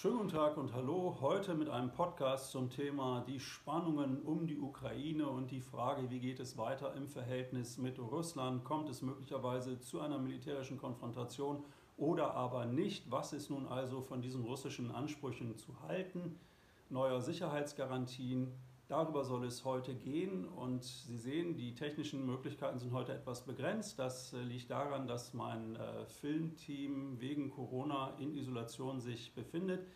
Schönen guten Tag und hallo. Heute mit einem Podcast zum Thema die Spannungen um die Ukraine und die Frage, wie geht es weiter im Verhältnis mit Russland? Kommt es möglicherweise zu einer militärischen Konfrontation oder aber nicht? Was ist nun also von diesen russischen Ansprüchen zu halten? Neuer Sicherheitsgarantien, Darüber soll es heute gehen und Sie sehen, die technischen Möglichkeiten sind heute etwas begrenzt. Das äh, liegt daran, dass mein äh, Filmteam wegen Corona in Isolation sich befindet.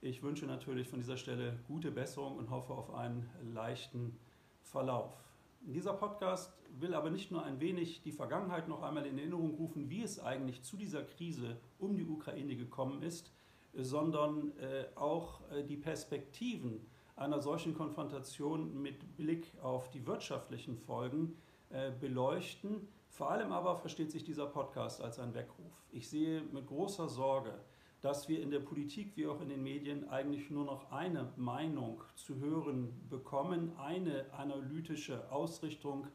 Ich wünsche natürlich von dieser Stelle gute Besserung und hoffe auf einen leichten Verlauf. Dieser Podcast will aber nicht nur ein wenig die Vergangenheit noch einmal in Erinnerung rufen, wie es eigentlich zu dieser Krise um die Ukraine gekommen ist, sondern äh, auch die Perspektiven einer solchen Konfrontation mit Blick auf die wirtschaftlichen Folgen äh, beleuchten. Vor allem aber versteht sich dieser Podcast als ein Weckruf. Ich sehe mit großer Sorge, dass wir in der Politik wie auch in den Medien eigentlich nur noch eine Meinung zu hören bekommen, eine analytische Ausrichtung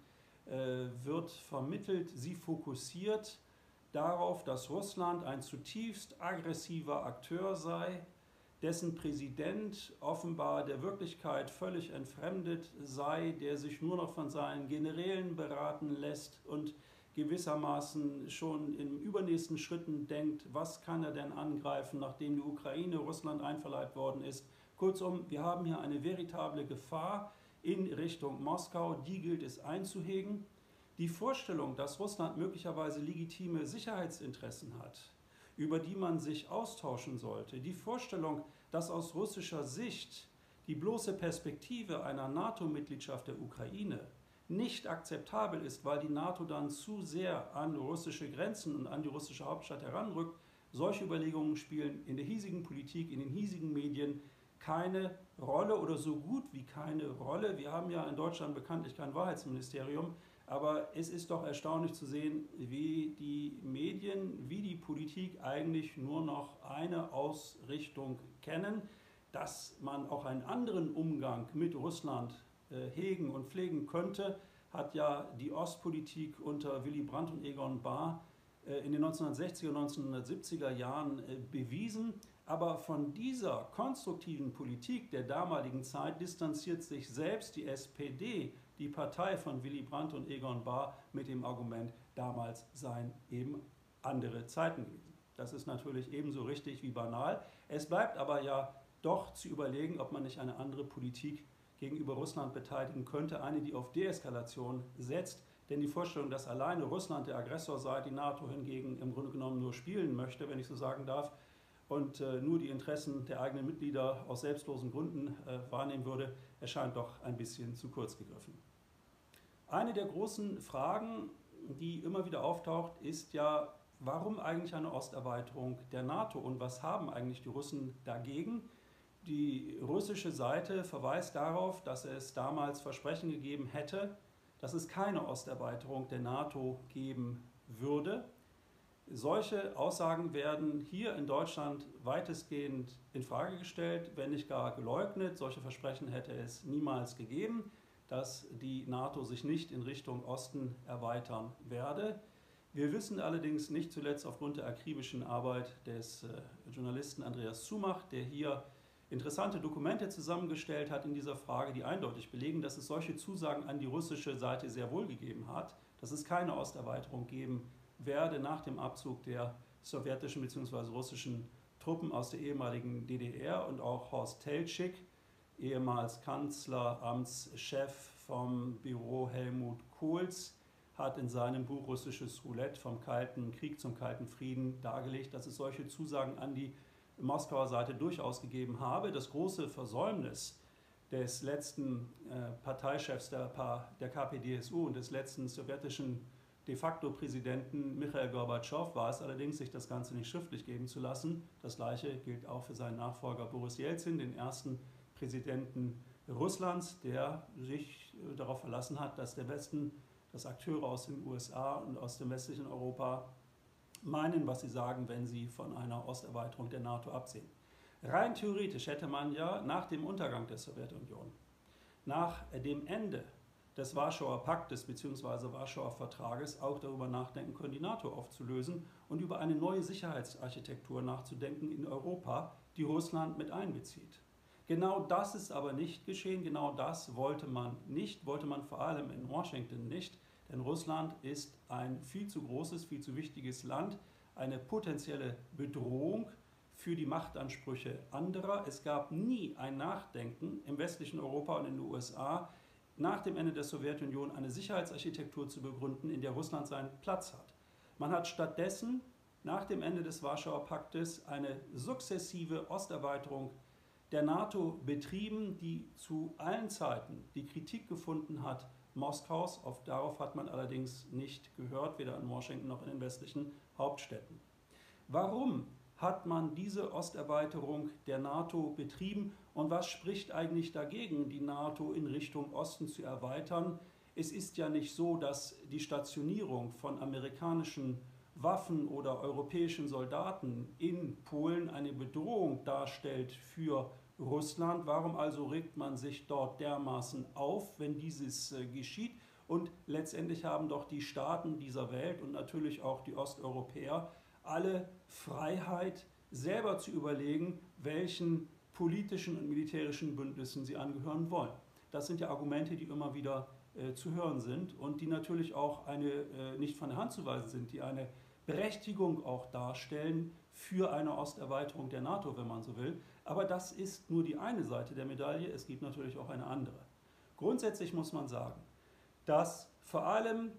äh, wird vermittelt, sie fokussiert darauf, dass Russland ein zutiefst aggressiver Akteur sei, dessen Präsident offenbar der Wirklichkeit völlig entfremdet sei, der sich nur noch von seinen Generälen beraten lässt und gewissermaßen schon in übernächsten Schritten denkt, was kann er denn angreifen, nachdem die Ukraine Russland einverleibt worden ist. Kurzum, wir haben hier eine veritable Gefahr in Richtung Moskau, die gilt es einzuhegen. Die Vorstellung, dass Russland möglicherweise legitime Sicherheitsinteressen hat, über die man sich austauschen sollte. Die Vorstellung, dass aus russischer Sicht die bloße Perspektive einer NATO-Mitgliedschaft der Ukraine nicht akzeptabel ist, weil die NATO dann zu sehr an russische Grenzen und an die russische Hauptstadt heranrückt. Solche Überlegungen spielen in der hiesigen Politik, in den hiesigen Medien keine Rolle oder so gut wie keine Rolle. Wir haben ja in Deutschland bekanntlich kein Wahrheitsministerium. Aber es ist doch erstaunlich zu sehen, wie wie die Politik eigentlich nur noch eine Ausrichtung kennen, dass man auch einen anderen Umgang mit Russland äh, hegen und pflegen könnte, hat ja die Ostpolitik unter Willy Brandt und Egon Bahr äh, in den 1960er und 1970er Jahren äh, bewiesen. Aber von dieser konstruktiven Politik der damaligen Zeit distanziert sich selbst die SPD die Partei von Willy Brandt und Egon Bahr mit dem Argument, damals seien eben andere Zeiten gewesen. Das ist natürlich ebenso richtig wie banal. Es bleibt aber ja doch zu überlegen, ob man nicht eine andere Politik gegenüber Russland beteiligen könnte, eine, die auf Deeskalation setzt. Denn die Vorstellung, dass alleine Russland der Aggressor sei, die NATO hingegen im Grunde genommen nur spielen möchte, wenn ich so sagen darf, und äh, nur die Interessen der eigenen Mitglieder aus selbstlosen Gründen äh, wahrnehmen würde, erscheint doch ein bisschen zu kurz gegriffen. Eine der großen Fragen, die immer wieder auftaucht, ist ja, warum eigentlich eine Osterweiterung der NATO und was haben eigentlich die Russen dagegen? Die russische Seite verweist darauf, dass es damals Versprechen gegeben hätte, dass es keine Osterweiterung der NATO geben würde. Solche Aussagen werden hier in Deutschland weitestgehend in Frage gestellt, wenn nicht gar geleugnet. Solche Versprechen hätte es niemals gegeben dass die NATO sich nicht in Richtung Osten erweitern werde. Wir wissen allerdings nicht zuletzt aufgrund der akribischen Arbeit des äh, Journalisten Andreas Zumach, der hier interessante Dokumente zusammengestellt hat in dieser Frage, die eindeutig belegen, dass es solche Zusagen an die russische Seite sehr wohl gegeben hat, dass es keine Osterweiterung geben werde nach dem Abzug der sowjetischen bzw. russischen Truppen aus der ehemaligen DDR und auch Horst Teltschik ehemals Kanzleramtschef vom Büro Helmut Kohls, hat in seinem Buch Russisches Roulette vom Kalten Krieg zum Kalten Frieden dargelegt, dass es solche Zusagen an die Moskauer Seite durchaus gegeben habe. Das große Versäumnis des letzten äh, Parteichefs der, der KPDSU und des letzten sowjetischen de facto Präsidenten Michael Gorbatschow war es allerdings, sich das Ganze nicht schriftlich geben zu lassen. Das gleiche gilt auch für seinen Nachfolger Boris Jelzin, den ersten Präsidenten Russlands, der sich äh, darauf verlassen hat, dass der Westen, dass Akteure aus den USA und aus dem westlichen Europa meinen, was sie sagen, wenn sie von einer Osterweiterung der NATO absehen. Rein theoretisch hätte man ja nach dem Untergang der Sowjetunion, nach dem Ende des Warschauer Paktes bzw. Warschauer Vertrages auch darüber nachdenken können, die NATO aufzulösen und über eine neue Sicherheitsarchitektur nachzudenken in Europa, die Russland mit einbezieht. Genau das ist aber nicht geschehen, genau das wollte man nicht, wollte man vor allem in Washington nicht, denn Russland ist ein viel zu großes, viel zu wichtiges Land, eine potenzielle Bedrohung für die Machtansprüche anderer. Es gab nie ein Nachdenken im westlichen Europa und in den USA, nach dem Ende der Sowjetunion eine Sicherheitsarchitektur zu begründen, in der Russland seinen Platz hat. Man hat stattdessen nach dem Ende des Warschauer Paktes eine sukzessive Osterweiterung der NATO betrieben, die zu allen Zeiten die Kritik gefunden hat Moskaus. Auf, darauf hat man allerdings nicht gehört, weder in Washington noch in den westlichen Hauptstädten. Warum hat man diese Osterweiterung der NATO betrieben und was spricht eigentlich dagegen, die NATO in Richtung Osten zu erweitern? Es ist ja nicht so, dass die Stationierung von amerikanischen Waffen oder europäischen Soldaten in Polen eine Bedrohung darstellt für Russland. Warum also regt man sich dort dermaßen auf, wenn dieses äh, geschieht? Und letztendlich haben doch die Staaten dieser Welt und natürlich auch die Osteuropäer alle Freiheit, selber zu überlegen, welchen politischen und militärischen Bündnissen sie angehören wollen. Das sind ja Argumente, die immer wieder äh, zu hören sind und die natürlich auch eine, äh, nicht von der Hand zu weisen sind, die eine Berechtigung auch darstellen für eine Osterweiterung der NATO, wenn man so will. Aber das ist nur die eine Seite der Medaille, es gibt natürlich auch eine andere. Grundsätzlich muss man sagen, dass vor allem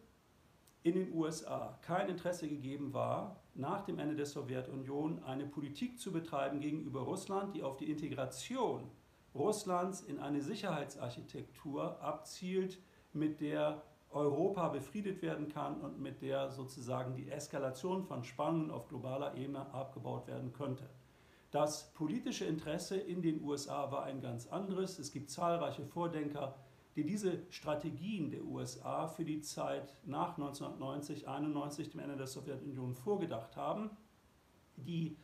in den USA kein Interesse gegeben war, nach dem Ende der Sowjetunion eine Politik zu betreiben gegenüber Russland, die auf die Integration Russlands in eine Sicherheitsarchitektur abzielt, mit der Europa befriedet werden kann und mit der sozusagen die Eskalation von Spannungen auf globaler Ebene abgebaut werden könnte. Das politische Interesse in den USA war ein ganz anderes. Es gibt zahlreiche Vordenker, die diese Strategien der USA für die Zeit nach 1990, 91, dem Ende der Sowjetunion, vorgedacht haben. Die,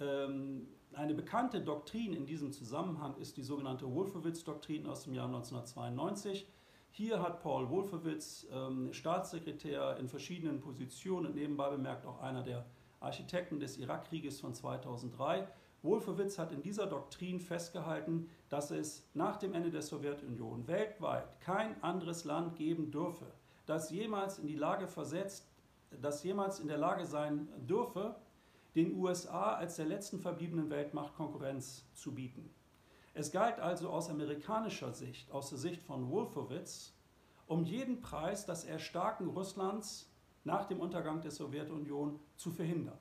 ähm, eine bekannte Doktrin in diesem Zusammenhang ist die sogenannte Wolfowitz-Doktrin aus dem Jahr 1992. Hier hat Paul Wolfowitz, ähm, Staatssekretär in verschiedenen Positionen und nebenbei bemerkt auch einer der Architekten des Irakkrieges von 2003, Wolfowitz hat in dieser Doktrin festgehalten, dass es nach dem Ende der Sowjetunion weltweit kein anderes Land geben dürfe, das jemals in die Lage versetzt, das jemals in der Lage sein dürfe, den USA als der letzten verbliebenen Weltmacht Konkurrenz zu bieten. Es galt also aus amerikanischer Sicht, aus der Sicht von Wolfowitz, um jeden Preis das Erstarken Russlands nach dem Untergang der Sowjetunion zu verhindern.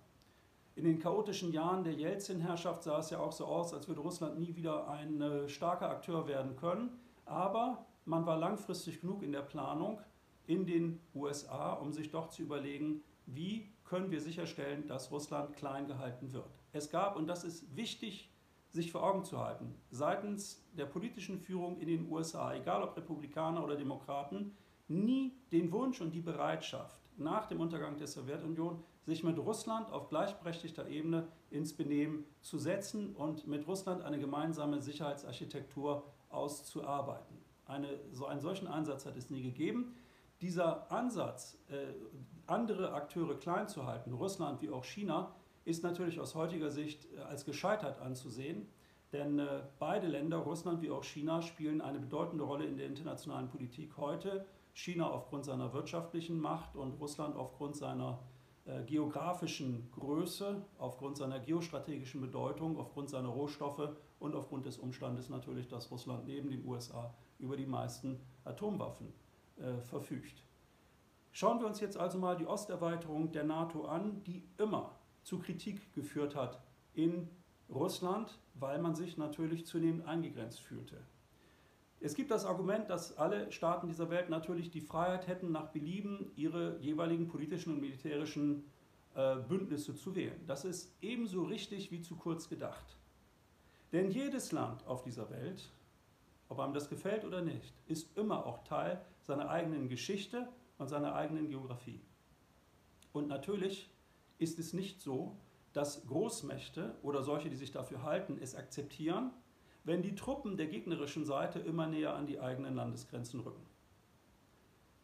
In den chaotischen Jahren der Jelzin-Herrschaft sah es ja auch so aus, als würde Russland nie wieder ein äh, starker Akteur werden können. Aber man war langfristig genug in der Planung in den USA, um sich doch zu überlegen, wie können wir sicherstellen, dass Russland klein gehalten wird. Es gab, und das ist wichtig, sich vor Augen zu halten, seitens der politischen Führung in den USA, egal ob Republikaner oder Demokraten, nie den Wunsch und die Bereitschaft, nach dem Untergang der Sowjetunion sich mit Russland auf gleichberechtigter Ebene ins Benehmen zu setzen und mit Russland eine gemeinsame Sicherheitsarchitektur auszuarbeiten. Eine, so einen solchen Ansatz hat es nie gegeben. Dieser Ansatz, äh, andere Akteure klein zu halten, Russland wie auch China, ist natürlich aus heutiger Sicht äh, als gescheitert anzusehen. Denn äh, beide Länder, Russland wie auch China, spielen eine bedeutende Rolle in der internationalen Politik heute. China aufgrund seiner wirtschaftlichen Macht und Russland aufgrund seiner geografischen Größe, aufgrund seiner geostrategischen Bedeutung, aufgrund seiner Rohstoffe und aufgrund des Umstandes natürlich, dass Russland neben den USA über die meisten Atomwaffen äh, verfügt. Schauen wir uns jetzt also mal die Osterweiterung der NATO an, die immer zu Kritik geführt hat in Russland, weil man sich natürlich zunehmend eingegrenzt fühlte. Es gibt das Argument, dass alle Staaten dieser Welt natürlich die Freiheit hätten, nach Belieben ihre jeweiligen politischen und militärischen äh, Bündnisse zu wählen. Das ist ebenso richtig wie zu kurz gedacht. Denn jedes Land auf dieser Welt, ob einem das gefällt oder nicht, ist immer auch Teil seiner eigenen Geschichte und seiner eigenen Geografie. Und natürlich ist es nicht so, dass Großmächte oder solche, die sich dafür halten, es akzeptieren wenn die Truppen der gegnerischen Seite immer näher an die eigenen Landesgrenzen rücken.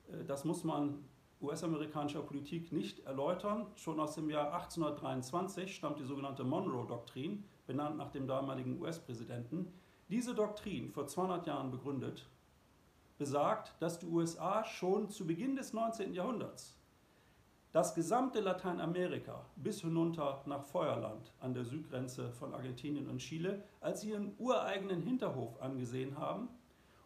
Äh, das muss man US-amerikanischer Politik nicht erläutern. Schon aus dem Jahr 1823 stammt die sogenannte Monroe-Doktrin, benannt nach dem damaligen US-Präsidenten. Diese Doktrin, vor 200 Jahren begründet, besagt, dass die USA schon zu Beginn des 19. Jahrhunderts das gesamte Lateinamerika bis hinunter nach Feuerland an der Südgrenze von Argentinien und Chile als ihren ureigenen Hinterhof angesehen haben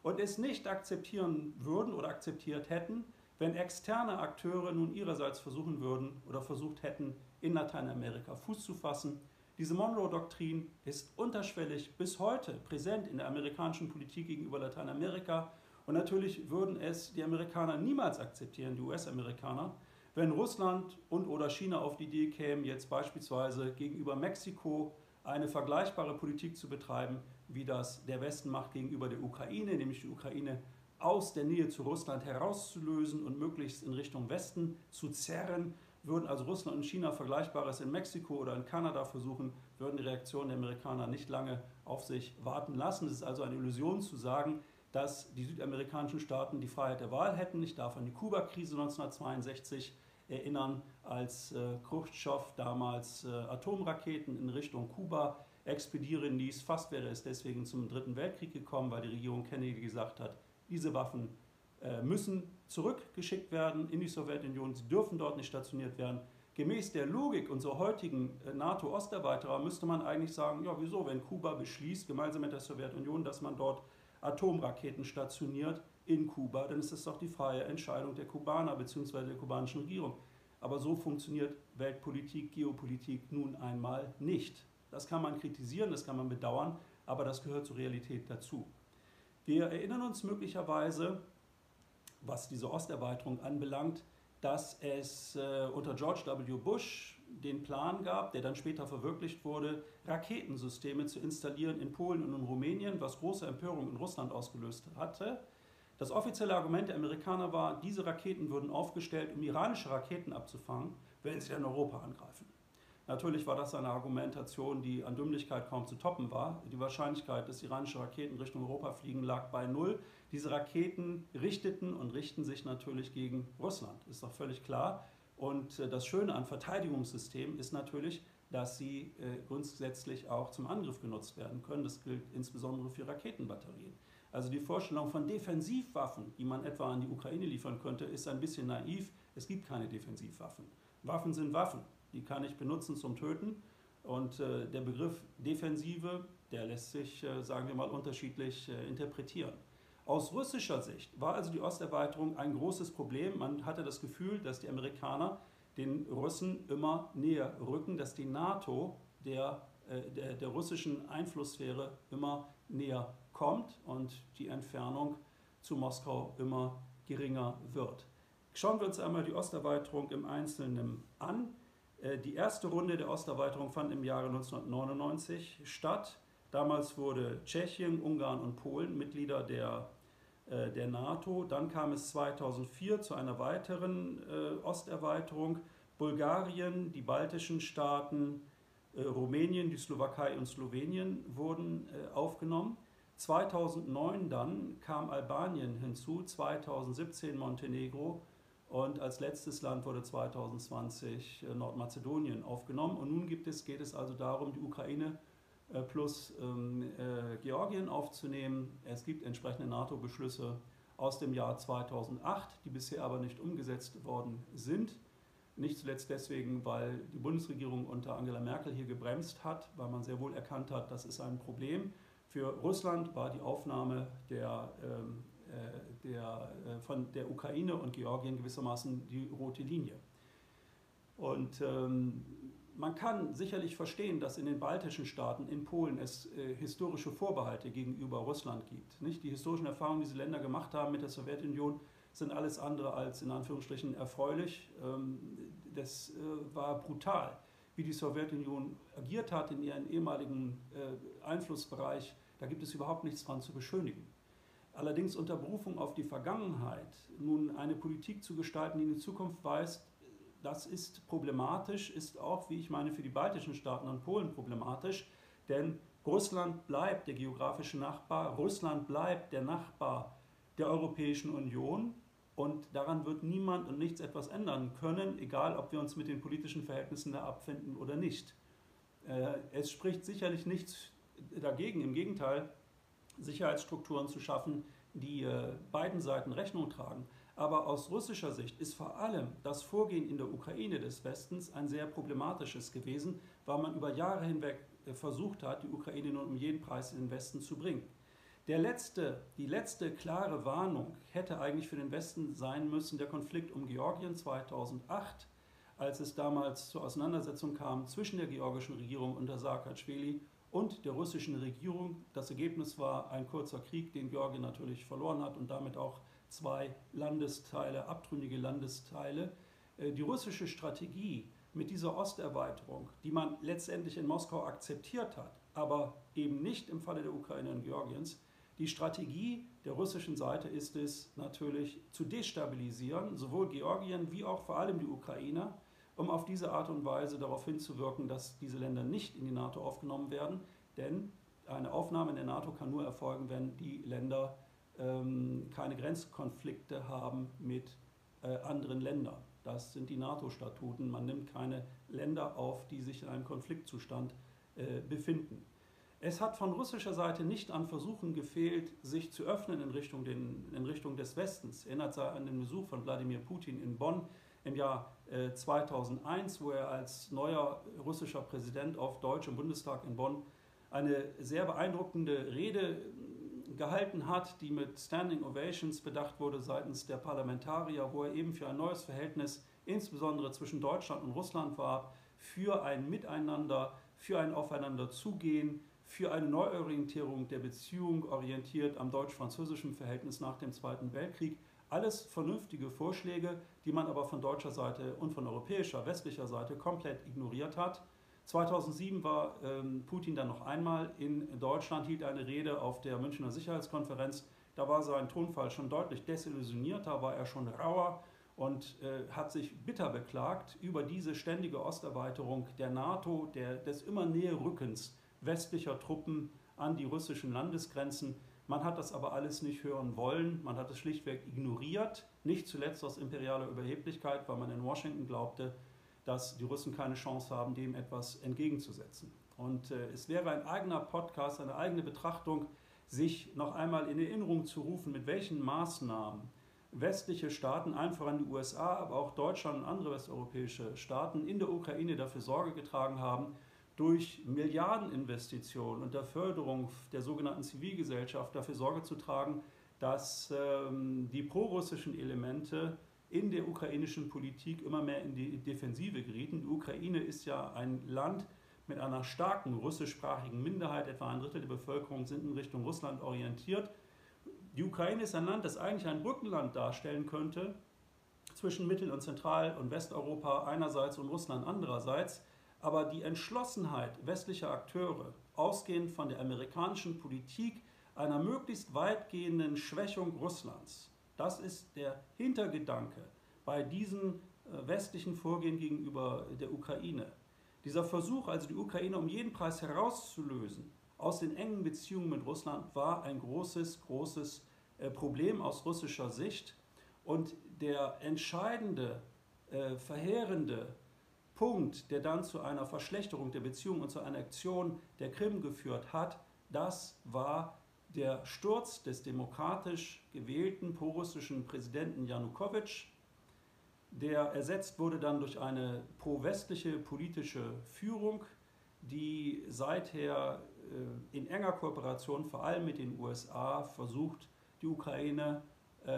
und es nicht akzeptieren würden oder akzeptiert hätten, wenn externe Akteure nun ihrerseits versuchen würden oder versucht hätten, in Lateinamerika Fuß zu fassen. Diese Monroe-Doktrin ist unterschwellig bis heute präsent in der amerikanischen Politik gegenüber Lateinamerika. Und natürlich würden es die Amerikaner niemals akzeptieren, die US-Amerikaner, wenn Russland und oder China auf die Idee kämen, jetzt beispielsweise gegenüber Mexiko eine vergleichbare Politik zu betreiben, wie das der Westen macht gegenüber der Ukraine, nämlich die Ukraine aus der Nähe zu Russland herauszulösen und möglichst in Richtung Westen zu zerren, würden also Russland und China Vergleichbares in Mexiko oder in Kanada versuchen, würden die Reaktionen der Amerikaner nicht lange auf sich warten lassen. Es ist also eine Illusion zu sagen, dass die südamerikanischen Staaten die Freiheit der Wahl hätten. Ich darf an die Kuba-Krise 1962 erinnern, als äh, Khrushchev damals äh, Atomraketen in Richtung Kuba expedieren ließ. Fast wäre es deswegen zum Dritten Weltkrieg gekommen, weil die Regierung Kennedy gesagt hat, diese Waffen äh, müssen zurückgeschickt werden in die Sowjetunion, sie dürfen dort nicht stationiert werden. Gemäß der Logik unserer heutigen NATO-Osterweiterer müsste man eigentlich sagen, ja wieso, wenn Kuba beschließt, gemeinsam mit der Sowjetunion, dass man dort Atomraketen stationiert, in Kuba, dann ist das doch die freie Entscheidung der Kubaner bzw. der kubanischen Regierung. Aber so funktioniert Weltpolitik, Geopolitik nun einmal nicht. Das kann man kritisieren, das kann man bedauern, aber das gehört zur Realität dazu. Wir erinnern uns möglicherweise, was diese Osterweiterung anbelangt, dass es äh, unter George W. Bush den Plan gab, der dann später verwirklicht wurde, Raketensysteme zu installieren in Polen und in Rumänien, was große Empörung in Russland ausgelöst hatte. Das offizielle Argument der Amerikaner war, diese Raketen würden aufgestellt, um iranische Raketen abzufangen, wenn sie in Europa angreifen. Natürlich war das eine Argumentation, die an Dümmlichkeit kaum zu toppen war. Die Wahrscheinlichkeit, dass iranische Raketen Richtung Europa fliegen, lag bei null. Diese Raketen richteten und richten sich natürlich gegen Russland, ist doch völlig klar. Und äh, das Schöne an Verteidigungssystemen ist natürlich, dass sie äh, grundsätzlich auch zum Angriff genutzt werden können. Das gilt insbesondere für Raketenbatterien. Also die Vorstellung von Defensivwaffen, die man etwa an die Ukraine liefern könnte, ist ein bisschen naiv. Es gibt keine Defensivwaffen. Waffen sind Waffen, die kann ich benutzen zum Töten. Und äh, der Begriff Defensive, der lässt sich, äh, sagen wir mal, unterschiedlich äh, interpretieren. Aus russischer Sicht war also die Osterweiterung ein großes Problem. Man hatte das Gefühl, dass die Amerikaner den Russen immer näher rücken, dass die NATO der, äh, der, der russischen Einflusssphäre immer näher kommt und die Entfernung zu Moskau immer geringer wird. Schauen wir uns einmal die Osterweiterung im Einzelnen an. Äh, die erste Runde der Osterweiterung fand im Jahre 1999 statt. Damals wurde Tschechien, Ungarn und Polen Mitglieder der, äh, der NATO. Dann kam es 2004 zu einer weiteren äh, Osterweiterung. Bulgarien, die baltischen Staaten, Rumänien, die Slowakei und Slowenien wurden aufgenommen. 2009 dann kam Albanien hinzu, 2017 Montenegro und als letztes Land wurde 2020 äh, Nordmazedonien aufgenommen. Und nun gibt es, geht es also darum, die Ukraine äh, plus ähm, äh, Georgien aufzunehmen. Es gibt entsprechende NATO-Beschlüsse aus dem Jahr 2008, die bisher aber nicht umgesetzt worden sind. Nicht zuletzt deswegen, weil die Bundesregierung unter Angela Merkel hier gebremst hat, weil man sehr wohl erkannt hat, das ist ein Problem. Für Russland war die Aufnahme der, ähm, äh, der, äh, von der Ukraine und Georgien gewissermaßen die rote Linie. Und ähm, man kann sicherlich verstehen, dass in den baltischen Staaten, in Polen, es äh, historische Vorbehalte gegenüber Russland gibt. Nicht? Die historischen Erfahrungen, die diese Länder gemacht haben mit der Sowjetunion, sind alles andere als in Anführungsstrichen erfreulich. Ähm, das äh, war brutal, wie die Sowjetunion agiert hat in ihren ehemaligen äh, Einflussbereich da gibt es überhaupt nichts dran zu beschönigen. Allerdings unter Berufung auf die Vergangenheit nun eine Politik zu gestalten, die in die Zukunft weist, das ist problematisch, ist auch, wie ich meine, für die baltischen Staaten und Polen problematisch, denn Russland bleibt der geografische Nachbar, Russland bleibt der Nachbar der Europäischen Union Und daran wird niemand und nichts etwas ändern können, egal ob wir uns mit den politischen Verhältnissen da abfinden oder nicht. Äh, es spricht sicherlich nichts dagegen, im Gegenteil, Sicherheitsstrukturen zu schaffen, die äh, beiden Seiten Rechnung tragen. Aber aus russischer Sicht ist vor allem das Vorgehen in der Ukraine des Westens ein sehr problematisches gewesen, weil man über Jahre hinweg äh, versucht hat, die Ukraine nun um jeden Preis in den Westen zu bringen. Der letzte, die letzte klare Warnung hätte eigentlich für den Westen sein müssen der Konflikt um Georgien 2008, als es damals zur Auseinandersetzung kam zwischen der georgischen Regierung unter Saakashvili und der russischen Regierung. Das Ergebnis war ein kurzer Krieg, den Georgien natürlich verloren hat und damit auch zwei Landesteile, abtrünnige Landesteile. Äh, die russische Strategie mit dieser Osterweiterung, die man letztendlich in Moskau akzeptiert hat, aber eben nicht im Falle der Ukraine und Georgiens, die Strategie der russischen Seite ist es natürlich zu destabilisieren, sowohl Georgien wie auch vor allem die Ukraine, um auf diese Art und Weise darauf hinzuwirken, dass diese Länder nicht in die NATO aufgenommen werden. Denn eine Aufnahme in der NATO kann nur erfolgen, wenn die Länder ähm, keine Grenzkonflikte haben mit äh, anderen Ländern. Das sind die NATO-Statuten. Man nimmt keine Länder auf, die sich in einem Konfliktzustand äh, befinden. Es hat von russischer Seite nicht an Versuchen gefehlt, sich zu öffnen in Richtung, den, in Richtung des Westens. Erinnert sei an den Besuch von Wladimir Putin in Bonn im Jahr äh, 2001, wo er als neuer russischer Präsident auf Deutsch im Bundestag in Bonn eine sehr beeindruckende Rede äh, gehalten hat, die mit Standing Ovations bedacht wurde seitens der Parlamentarier, wo er eben für ein neues Verhältnis, insbesondere zwischen Deutschland und Russland war, für ein Miteinander, für ein Aufeinanderzugehen, für eine Neuorientierung der Beziehung, orientiert am deutsch-französischen Verhältnis nach dem Zweiten Weltkrieg. Alles vernünftige Vorschläge, die man aber von deutscher Seite und von europäischer, westlicher Seite komplett ignoriert hat. 2007 war ähm, Putin dann noch einmal in Deutschland, hielt eine Rede auf der Münchner Sicherheitskonferenz. Da war sein Tonfall schon deutlich desillusionierter, war er schon rauer und äh, hat sich bitter beklagt über diese ständige Osterweiterung der NATO, der, des immer näher Rückens westlicher Truppen an die russischen Landesgrenzen. Man hat das aber alles nicht hören wollen, man hat es schlichtweg ignoriert, nicht zuletzt aus imperialer Überheblichkeit, weil man in Washington glaubte, dass die Russen keine Chance haben, dem etwas entgegenzusetzen. Und äh, es wäre ein eigener Podcast, eine eigene Betrachtung, sich noch einmal in Erinnerung zu rufen, mit welchen Maßnahmen westliche Staaten, einfach an die USA, aber auch Deutschland und andere westeuropäische Staaten in der Ukraine dafür Sorge getragen haben, durch Milliardeninvestitionen und der Förderung der sogenannten Zivilgesellschaft dafür Sorge zu tragen, dass ähm, die prorussischen Elemente in der ukrainischen Politik immer mehr in die Defensive gerieten. Die Ukraine ist ja ein Land mit einer starken russischsprachigen Minderheit, etwa ein Drittel der Bevölkerung sind in Richtung Russland orientiert. Die Ukraine ist ein Land, das eigentlich ein Brückenland darstellen könnte zwischen Mittel- und Zentral- und Westeuropa einerseits und Russland andererseits. Aber die Entschlossenheit westlicher Akteure, ausgehend von der amerikanischen Politik einer möglichst weitgehenden Schwächung Russlands, das ist der Hintergedanke bei diesem äh, westlichen Vorgehen gegenüber der Ukraine. Dieser Versuch, also die Ukraine um jeden Preis herauszulösen aus den engen Beziehungen mit Russland, war ein großes, großes äh, Problem aus russischer Sicht. Und der entscheidende, äh, verheerende Punkt, der dann zu einer Verschlechterung der Beziehung und zu einer Aktion der Krim geführt hat, das war der Sturz des demokratisch gewählten prorussischen Präsidenten Janukowitsch, der ersetzt wurde dann durch eine pro-westliche politische Führung, die seither äh, in enger Kooperation vor allem mit den USA versucht, die Ukraine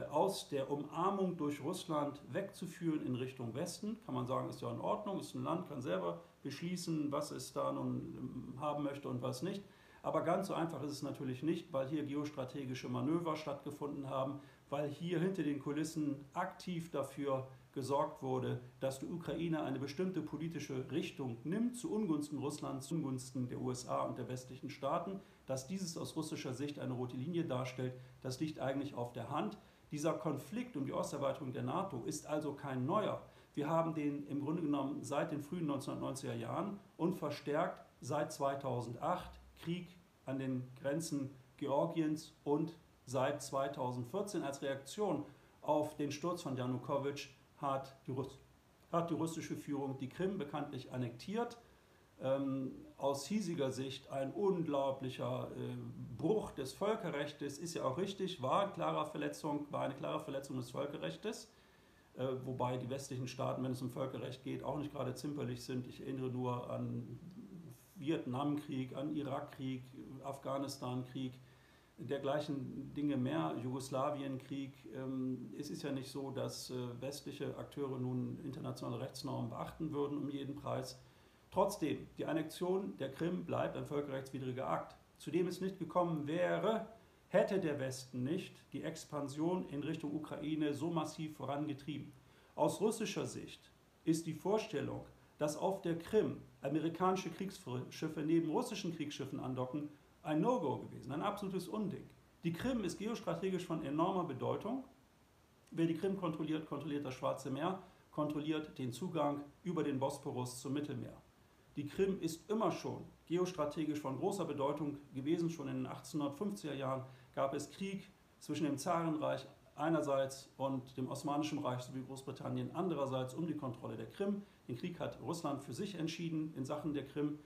aus der Umarmung durch Russland wegzuführen in Richtung Westen. Kann man sagen, ist ja in Ordnung, ist ein Land, kann selber beschließen, was es da nun ähm, haben möchte und was nicht. Aber ganz so einfach ist es natürlich nicht, weil hier geostrategische Manöver stattgefunden haben, weil hier hinter den Kulissen aktiv dafür gesorgt wurde, dass die Ukraine eine bestimmte politische Richtung nimmt, zu Ungunsten Russlands, zu Ungunsten der USA und der westlichen Staaten. Dass dieses aus russischer Sicht eine rote Linie darstellt, das liegt eigentlich auf der Hand. Dieser Konflikt um die Osterweiterung der NATO ist also kein neuer. Wir haben den im Grunde genommen seit den frühen 1990er Jahren und verstärkt seit 2008 Krieg an den Grenzen Georgiens und seit 2014 als Reaktion auf den Sturz von Janukowitsch hat die, Russ hat die russische Führung die Krim bekanntlich annektiert. Ähm, aus hiesiger Sicht ein unglaublicher äh, Bruch des Völkerrechts, ist ja auch richtig, war, eine klare Verletzung, war eine klare Verletzung des Völkerrechts, äh, wobei die westlichen Staaten, wenn es um Völkerrecht geht, auch nicht gerade zimperlich sind. Ich erinnere nur an Vietnamkrieg, an Irakkrieg, Afghanistankrieg, dergleichen Dinge mehr, Jugoslawienkrieg. Ähm, es ist ja nicht so, dass äh, westliche Akteure nun internationale Rechtsnormen beachten würden um jeden Preis. Trotzdem, die Annexion der Krim bleibt ein völkerrechtswidriger Akt, zu dem es nicht gekommen wäre, hätte der Westen nicht die Expansion in Richtung Ukraine so massiv vorangetrieben. Aus russischer Sicht ist die Vorstellung, dass auf der Krim amerikanische Kriegsschiffe neben russischen Kriegsschiffen andocken, ein No-Go gewesen, ein absolutes Unding. Die Krim ist geostrategisch von enormer Bedeutung. Wer die Krim kontrolliert, kontrolliert das Schwarze Meer, kontrolliert den Zugang über den Bosporus zum Mittelmeer. Die Krim ist immer schon geostrategisch von großer Bedeutung gewesen. Schon in den 1850er Jahren gab es Krieg zwischen dem Zarenreich einerseits und dem Osmanischen Reich sowie Großbritannien andererseits um die Kontrolle der Krim. Den Krieg hat Russland für sich entschieden in Sachen der Krim.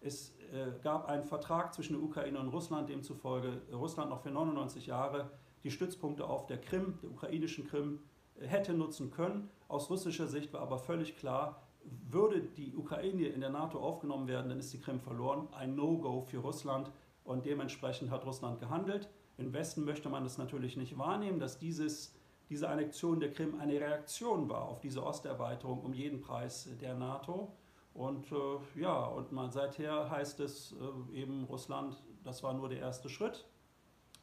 Es äh, gab einen Vertrag zwischen der Ukraine und Russland, demzufolge Russland noch für 99 Jahre die Stützpunkte auf der Krim, der ukrainischen Krim, äh, hätte nutzen können. Aus russischer Sicht war aber völlig klar, würde die Ukraine in der NATO aufgenommen werden, dann ist die Krim verloren. Ein No-Go für Russland und dementsprechend hat Russland gehandelt. Im Westen möchte man das natürlich nicht wahrnehmen, dass dieses, diese Annexion der Krim eine Reaktion war auf diese Osterweiterung um jeden Preis der NATO. Und äh, ja, und man, seither heißt es äh, eben Russland, das war nur der erste Schritt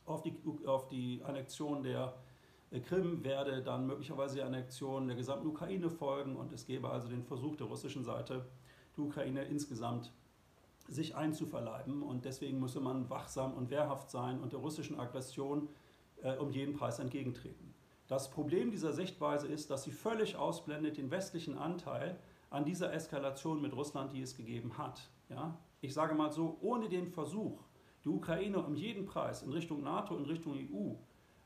auf die, auf die Annexion der äh, Krim werde dann möglicherweise die Annexion der gesamten Ukraine folgen und es gäbe also den Versuch der russischen Seite, die Ukraine insgesamt sich einzuverleiben und deswegen müsse man wachsam und wehrhaft sein und der russischen Aggression äh, um jeden Preis entgegentreten. Das Problem dieser Sichtweise ist, dass sie völlig ausblendet den westlichen Anteil an dieser Eskalation mit Russland, die es gegeben hat. Ja? Ich sage mal so, ohne den Versuch, die Ukraine um jeden Preis in Richtung NATO, in Richtung EU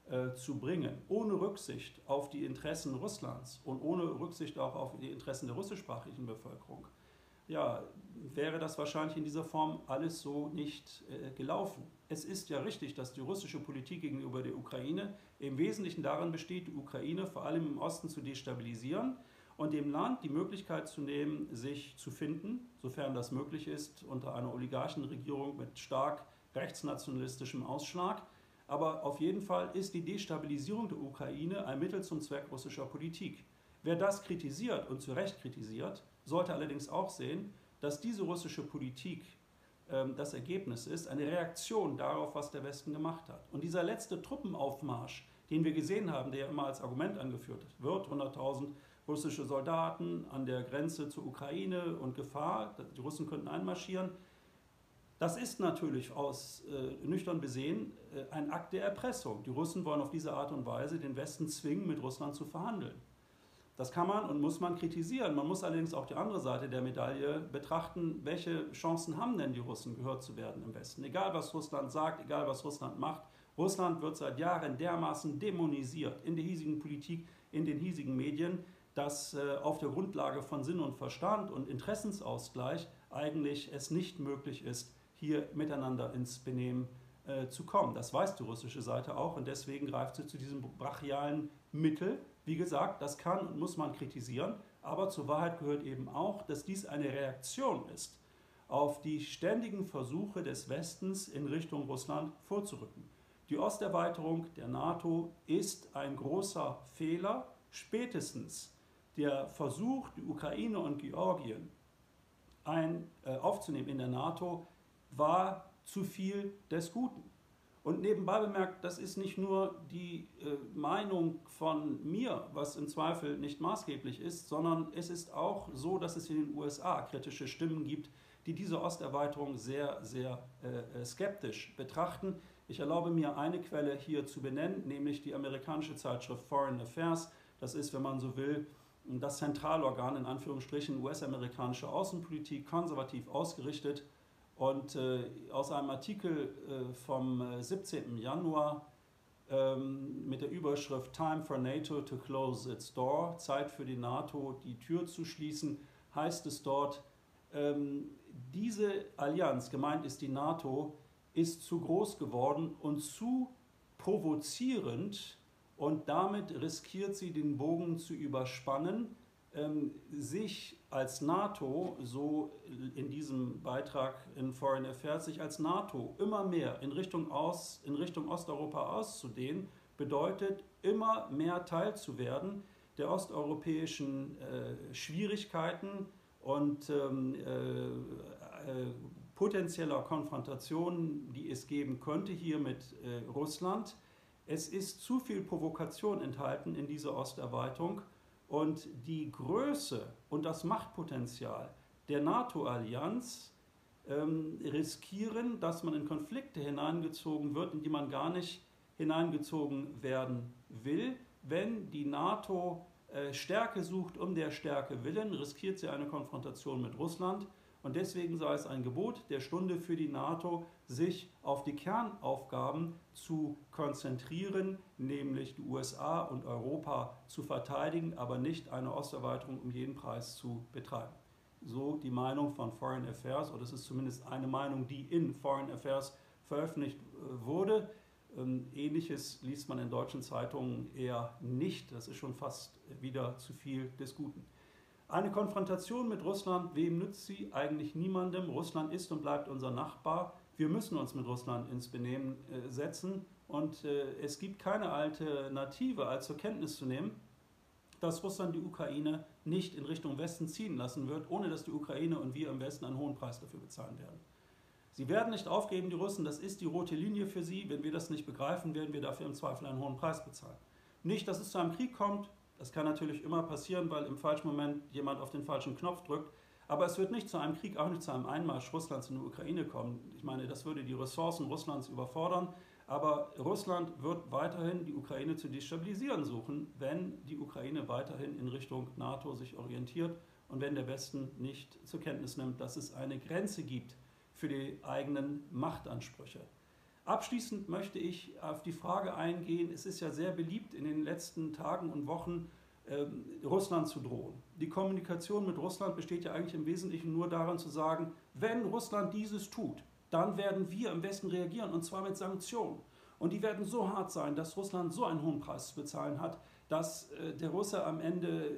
äh, zu bringen, ohne Rücksicht auf die Interessen Russlands und ohne Rücksicht auch auf die Interessen der russischsprachigen Bevölkerung, ja, wäre das wahrscheinlich in dieser Form alles so nicht äh, gelaufen. Es ist ja richtig, dass die russische Politik gegenüber der Ukraine im Wesentlichen darin besteht, die Ukraine vor allem im Osten zu destabilisieren und dem Land die Möglichkeit zu nehmen, sich zu finden, sofern das möglich ist, unter einer Oligarchenregierung mit stark rechtsnationalistischem Ausschlag. Aber auf jeden Fall ist die Destabilisierung der Ukraine ein Mittel zum Zweck russischer Politik. Wer das kritisiert und zu Recht kritisiert, sollte allerdings auch sehen, dass diese russische Politik ähm, das Ergebnis ist, eine Reaktion darauf, was der Westen gemacht hat. Und dieser letzte Truppenaufmarsch, den wir gesehen haben, der ja immer als Argument angeführt wird, 100.000 russische Soldaten an der Grenze zur Ukraine und Gefahr, die Russen könnten einmarschieren. Das ist natürlich aus äh, nüchtern besehen äh, ein Akt der Erpressung. Die Russen wollen auf diese Art und Weise den Westen zwingen, mit Russland zu verhandeln. Das kann man und muss man kritisieren. Man muss allerdings auch die andere Seite der Medaille betrachten. Welche Chancen haben denn die Russen, gehört zu werden im Westen? Egal, was Russland sagt, egal, was Russland macht. Russland wird seit Jahren dermaßen dämonisiert in der hiesigen Politik, in den hiesigen Medien, dass äh, auf der Grundlage von Sinn und Verstand und Interessensausgleich eigentlich es nicht möglich ist, hier miteinander ins Benehmen äh, zu kommen. Das weiß die russische Seite auch und deswegen greift sie zu diesem brachialen Mittel. Wie gesagt, das kann und muss man kritisieren, aber zur Wahrheit gehört eben auch, dass dies eine Reaktion ist auf die ständigen Versuche des Westens in Richtung Russland vorzurücken. Die Osterweiterung der NATO ist ein großer Fehler, spätestens der Versuch, die Ukraine und Georgien ein, äh, aufzunehmen in der NATO, war zu viel des Guten. Und nebenbei bemerkt, das ist nicht nur die äh, Meinung von mir, was im Zweifel nicht maßgeblich ist, sondern es ist auch so, dass es in den USA kritische Stimmen gibt, die diese Osterweiterung sehr, sehr äh, äh, skeptisch betrachten. Ich erlaube mir eine Quelle hier zu benennen, nämlich die amerikanische Zeitschrift Foreign Affairs. Das ist, wenn man so will, das Zentralorgan in Anführungsstrichen US-amerikanische Außenpolitik, konservativ ausgerichtet. Und äh, aus einem Artikel äh, vom 17. Äh, Januar ähm, mit der Überschrift Time for NATO to close its door, Zeit für die NATO, die Tür zu schließen, heißt es dort, ähm, diese Allianz, gemeint ist die NATO, ist zu groß geworden und zu provozierend und damit riskiert sie den Bogen zu überspannen, sich als NATO, so in diesem Beitrag in Foreign Affairs, sich als NATO immer mehr in Richtung, Aus, in Richtung Osteuropa auszudehnen, bedeutet immer mehr Teil zu werden der osteuropäischen äh, Schwierigkeiten und ähm, äh, äh, potenzieller Konfrontationen, die es geben könnte hier mit äh, Russland. Es ist zu viel Provokation enthalten in dieser Osterweiterung und die Größe und das Machtpotenzial der NATO-Allianz ähm, riskieren, dass man in Konflikte hineingezogen wird, in die man gar nicht hineingezogen werden will. Wenn die NATO äh, Stärke sucht um der Stärke willen, riskiert sie eine Konfrontation mit Russland. Und deswegen sei es ein Gebot der Stunde für die NATO, sich auf die Kernaufgaben zu konzentrieren, nämlich die USA und Europa zu verteidigen, aber nicht eine Osterweiterung um jeden Preis zu betreiben. So die Meinung von Foreign Affairs, oder es ist zumindest eine Meinung, die in Foreign Affairs veröffentlicht äh, wurde. Ähm, ähnliches liest man in deutschen Zeitungen eher nicht. Das ist schon fast wieder zu viel des Guten. Eine Konfrontation mit Russland, wem nützt sie? Eigentlich niemandem. Russland ist und bleibt unser Nachbar. Wir müssen uns mit Russland ins Benehmen äh, setzen und äh, es gibt keine Alternative, als zur Kenntnis zu nehmen, dass Russland die Ukraine nicht in Richtung Westen ziehen lassen wird, ohne dass die Ukraine und wir im Westen einen hohen Preis dafür bezahlen werden. Sie werden nicht aufgeben, die Russen, das ist die rote Linie für sie. Wenn wir das nicht begreifen, werden wir dafür im Zweifel einen hohen Preis bezahlen. Nicht, dass es zu einem Krieg kommt, das kann natürlich immer passieren, weil im falschen Moment jemand auf den falschen Knopf drückt. Aber es wird nicht zu einem Krieg, auch nicht zu einem Einmarsch Russlands in die Ukraine kommen. Ich meine, das würde die Ressourcen Russlands überfordern. Aber Russland wird weiterhin die Ukraine zu destabilisieren suchen, wenn die Ukraine weiterhin in Richtung NATO sich orientiert und wenn der Westen nicht zur Kenntnis nimmt, dass es eine Grenze gibt für die eigenen Machtansprüche. Abschließend möchte ich auf die Frage eingehen, es ist ja sehr beliebt in den letzten Tagen und Wochen, ähm, Russland zu drohen. Die Kommunikation mit Russland besteht ja eigentlich im Wesentlichen nur darin zu sagen, wenn Russland dieses tut, dann werden wir im Westen reagieren und zwar mit Sanktionen. Und die werden so hart sein, dass Russland so einen hohen Preis zu bezahlen hat, dass äh, der Russe am Ende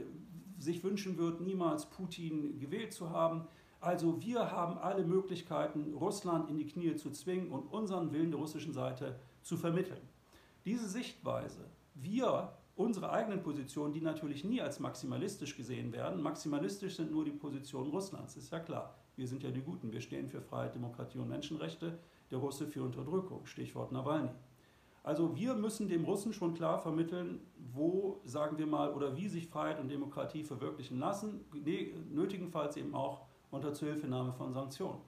sich wünschen wird, niemals Putin gewählt zu haben. Also wir haben alle Möglichkeiten, Russland in die Knie zu zwingen und unseren Willen der russischen Seite zu vermitteln. Diese Sichtweise, wir, unsere eigenen Positionen, die natürlich nie als maximalistisch gesehen werden, maximalistisch sind nur die Positionen Russlands, ist ja klar. Wir sind ja die Guten, wir stehen für Freiheit, Demokratie und Menschenrechte, der Russe für Unterdrückung, Stichwort Nawalny. Also wir müssen dem Russen schon klar vermitteln, wo, sagen wir mal, oder wie sich Freiheit und Demokratie verwirklichen lassen, nötigenfalls eben auch unter Zuhilfenahme von Sanktionen.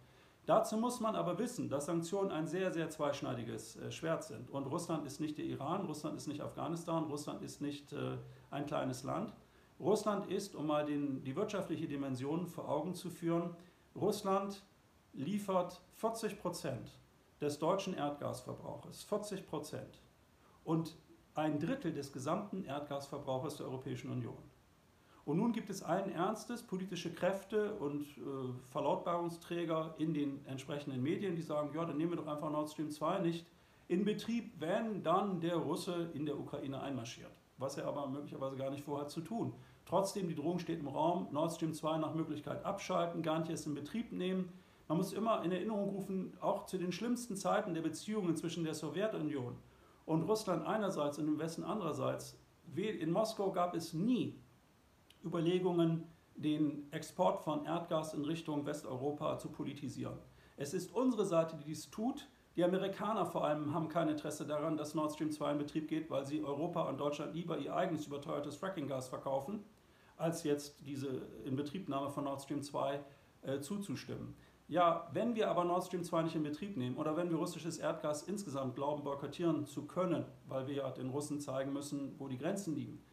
Dazu muss man aber wissen, dass Sanktionen ein sehr, sehr zweischneidiges äh, Schwert sind. Und Russland ist nicht der Iran, Russland ist nicht Afghanistan, Russland ist nicht äh, ein kleines Land. Russland ist, um mal den, die wirtschaftliche Dimension vor Augen zu führen, Russland liefert 40 Prozent des deutschen Erdgasverbrauches, 40 Prozent, und ein Drittel des gesamten Erdgasverbrauches der Europäischen Union. Und nun gibt es allen Ernstes politische Kräfte und äh, Verlautbarungsträger in den entsprechenden Medien, die sagen, ja, dann nehmen wir doch einfach Nord Stream 2 nicht in Betrieb, wenn dann der Russe in der Ukraine einmarschiert. Was er aber möglicherweise gar nicht vorhat zu tun. Trotzdem, die Drohung steht im Raum, Nord Stream 2 nach Möglichkeit abschalten, gar nicht erst in Betrieb nehmen. Man muss immer in Erinnerung rufen, auch zu den schlimmsten Zeiten der Beziehungen zwischen der Sowjetunion und Russland einerseits und dem Westen andererseits. In Moskau gab es nie Überlegungen, den Export von Erdgas in Richtung Westeuropa zu politisieren. Es ist unsere Seite, die dies tut. Die Amerikaner vor allem haben kein Interesse daran, dass Nord Stream 2 in Betrieb geht, weil sie Europa und Deutschland lieber ihr eigenes überteuertes Frackinggas verkaufen, als jetzt diese Inbetriebnahme von Nord Stream 2 äh, zuzustimmen. Ja, wenn wir aber Nord Stream 2 nicht in Betrieb nehmen oder wenn wir russisches Erdgas insgesamt glauben, boykottieren zu können, weil wir ja den Russen zeigen müssen, wo die Grenzen liegen,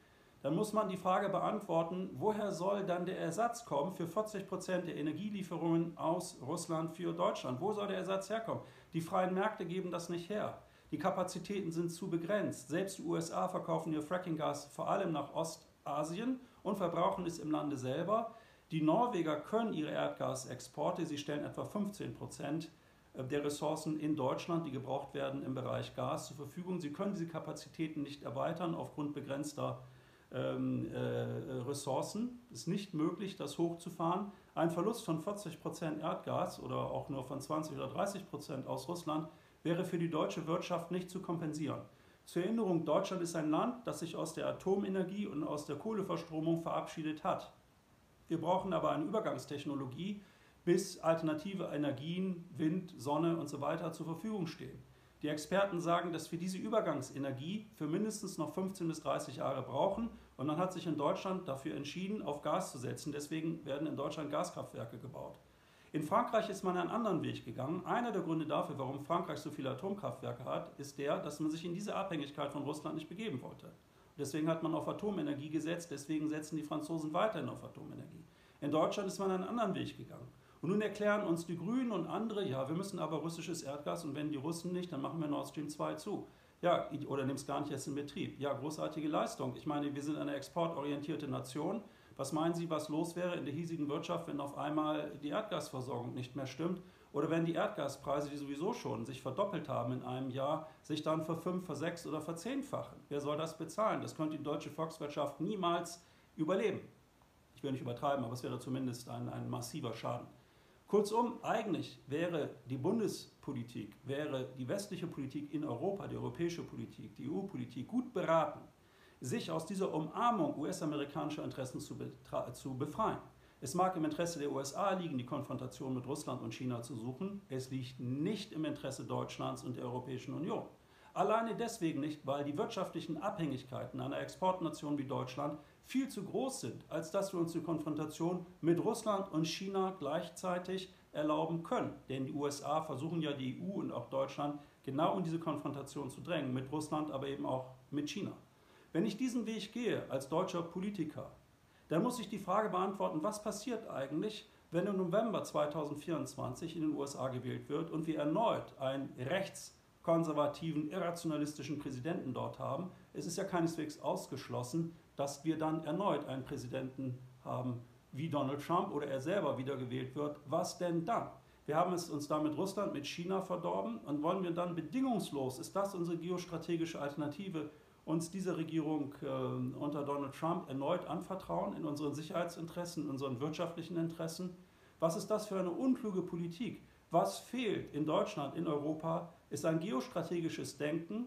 dann muss man die Frage beantworten, woher soll dann der Ersatz kommen für 40 Prozent der Energielieferungen aus Russland für Deutschland? Wo soll der Ersatz herkommen? Die freien Märkte geben das nicht her. Die Kapazitäten sind zu begrenzt. Selbst die USA verkaufen ihr Frackinggas vor allem nach Ostasien und verbrauchen es im Lande selber. Die Norweger können ihre Erdgasexporte, sie stellen etwa 15 Prozent äh, der Ressourcen in Deutschland, die gebraucht werden im Bereich Gas, zur Verfügung. Sie können diese Kapazitäten nicht erweitern aufgrund begrenzter ähm, äh, Ressourcen. Es ist nicht möglich, das hochzufahren. Ein Verlust von 40 Prozent Erdgas oder auch nur von 20 oder 30 Prozent aus Russland wäre für die deutsche Wirtschaft nicht zu kompensieren. Zur Erinnerung, Deutschland ist ein Land, das sich aus der Atomenergie und aus der Kohleverstromung verabschiedet hat. Wir brauchen aber eine Übergangstechnologie, bis alternative Energien, Wind, Sonne und so weiter zur Verfügung stehen. Die Experten sagen, dass wir diese Übergangsenergie für mindestens noch 15 bis 30 Jahre brauchen. Und man hat sich in Deutschland dafür entschieden, auf Gas zu setzen. Deswegen werden in Deutschland Gaskraftwerke gebaut. In Frankreich ist man einen anderen Weg gegangen. Einer der Gründe dafür, warum Frankreich so viele Atomkraftwerke hat, ist der, dass man sich in diese Abhängigkeit von Russland nicht begeben wollte. Deswegen hat man auf Atomenergie gesetzt, deswegen setzen die Franzosen weiterhin auf Atomenergie. In Deutschland ist man einen anderen Weg gegangen. Und nun erklären uns die Grünen und andere, ja, wir müssen aber russisches Erdgas und wenn die Russen nicht, dann machen wir Nord Stream 2 zu. Ja, oder nimm es gar nicht erst in Betrieb. Ja, großartige Leistung. Ich meine, wir sind eine exportorientierte Nation. Was meinen Sie, was los wäre in der hiesigen Wirtschaft, wenn auf einmal die Erdgasversorgung nicht mehr stimmt? Oder wenn die Erdgaspreise, die sowieso schon sich verdoppelt haben in einem Jahr, sich dann verfünf, versechs oder verzehnfachen? Wer soll das bezahlen? Das könnte die deutsche Volkswirtschaft niemals überleben. Ich will nicht übertreiben, aber es wäre zumindest ein, ein massiver Schaden. Kurzum, eigentlich wäre die Bundespolitik, wäre die westliche Politik in Europa, die europäische Politik, die EU-Politik gut beraten, sich aus dieser Umarmung US-amerikanischer Interessen zu, zu befreien. Es mag im Interesse der USA liegen, die Konfrontation mit Russland und China zu suchen. Es liegt nicht im Interesse Deutschlands und der Europäischen Union. Alleine deswegen nicht, weil die wirtschaftlichen Abhängigkeiten einer Exportnation wie Deutschland viel zu groß sind, als dass wir uns die Konfrontation mit Russland und China gleichzeitig erlauben können. Denn die USA versuchen ja die EU und auch Deutschland genau in diese Konfrontation zu drängen, mit Russland, aber eben auch mit China. Wenn ich diesen Weg gehe als deutscher Politiker, dann muss ich die Frage beantworten, was passiert eigentlich, wenn im November 2024 in den USA gewählt wird und wir erneut einen rechtskonservativen, irrationalistischen Präsidenten dort haben. Es ist ja keineswegs ausgeschlossen, dass wir dann erneut einen Präsidenten haben wie Donald Trump oder er selber wiedergewählt wird. Was denn dann? Wir haben es uns da mit Russland, mit China verdorben und wollen wir dann bedingungslos, ist das unsere geostrategische Alternative, uns dieser Regierung äh, unter Donald Trump erneut anvertrauen in unseren Sicherheitsinteressen, in unseren wirtschaftlichen Interessen? Was ist das für eine unkluge Politik? Was fehlt in Deutschland, in Europa, ist ein geostrategisches Denken,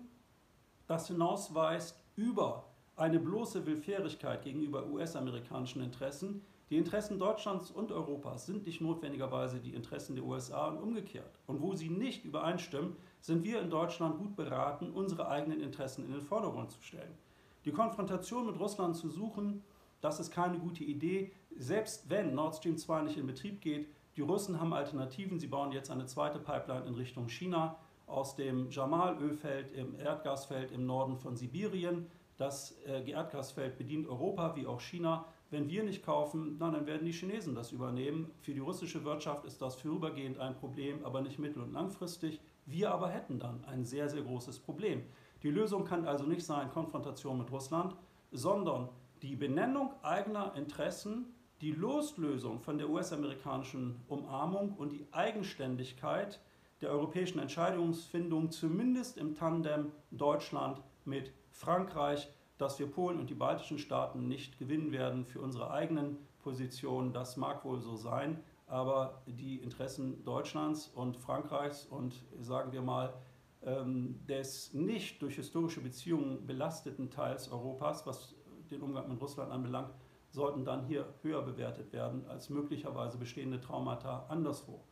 das hinausweist über eine bloße Willfährigkeit gegenüber US-amerikanischen Interessen. Die Interessen Deutschlands und Europas sind nicht notwendigerweise die Interessen der USA und umgekehrt. Und wo sie nicht übereinstimmen, sind wir in Deutschland gut beraten, unsere eigenen Interessen in den Vordergrund zu stellen. Die Konfrontation mit Russland zu suchen, das ist keine gute Idee, selbst wenn Nord Stream 2 nicht in Betrieb geht. Die Russen haben Alternativen, sie bauen jetzt eine zweite Pipeline in Richtung China aus dem Jamal-Ölfeld im Erdgasfeld im Norden von Sibirien. Das äh, Erdgasfeld bedient Europa wie auch China. Wenn wir nicht kaufen, dann werden die Chinesen das übernehmen. Für die russische Wirtschaft ist das vorübergehend ein Problem, aber nicht mittel- und langfristig. Wir aber hätten dann ein sehr, sehr großes Problem. Die Lösung kann also nicht sein Konfrontation mit Russland, sondern die Benennung eigener Interessen, die Loslösung von der US-amerikanischen Umarmung und die Eigenständigkeit der europäischen Entscheidungsfindung, zumindest im Tandem Deutschland mit Frankreich, dass wir Polen und die baltischen Staaten nicht gewinnen werden für unsere eigenen Positionen. Das mag wohl so sein, aber die Interessen Deutschlands und Frankreichs und sagen wir mal ähm, des nicht durch historische Beziehungen belasteten Teils Europas, was den Umgang mit Russland anbelangt, sollten dann hier höher bewertet werden als möglicherweise bestehende Traumata anderswo.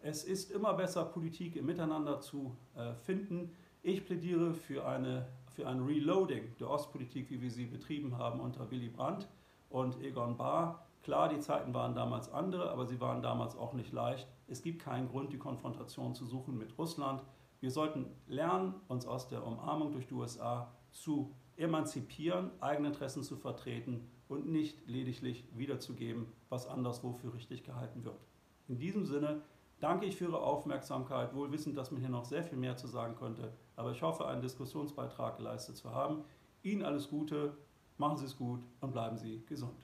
Es ist immer besser, Politik im Miteinander zu äh, finden. Ich plädiere für eine für ein Reloading der Ostpolitik, wie wir sie betrieben haben unter Willy Brandt und Egon Bahr. Klar, die Zeiten waren damals andere, aber sie waren damals auch nicht leicht. Es gibt keinen Grund, die Konfrontation zu suchen mit Russland. Wir sollten lernen, uns aus der Umarmung durch die USA zu emanzipieren, eigene Interessen zu vertreten und nicht lediglich wiederzugeben, was anderswo für richtig gehalten wird. In diesem Sinne danke ich für Ihre Aufmerksamkeit, wohl wissend, dass man hier noch sehr viel mehr zu sagen könnte. Aber ich hoffe, einen Diskussionsbeitrag geleistet zu haben. Ihnen alles Gute, machen Sie es gut und bleiben Sie gesund.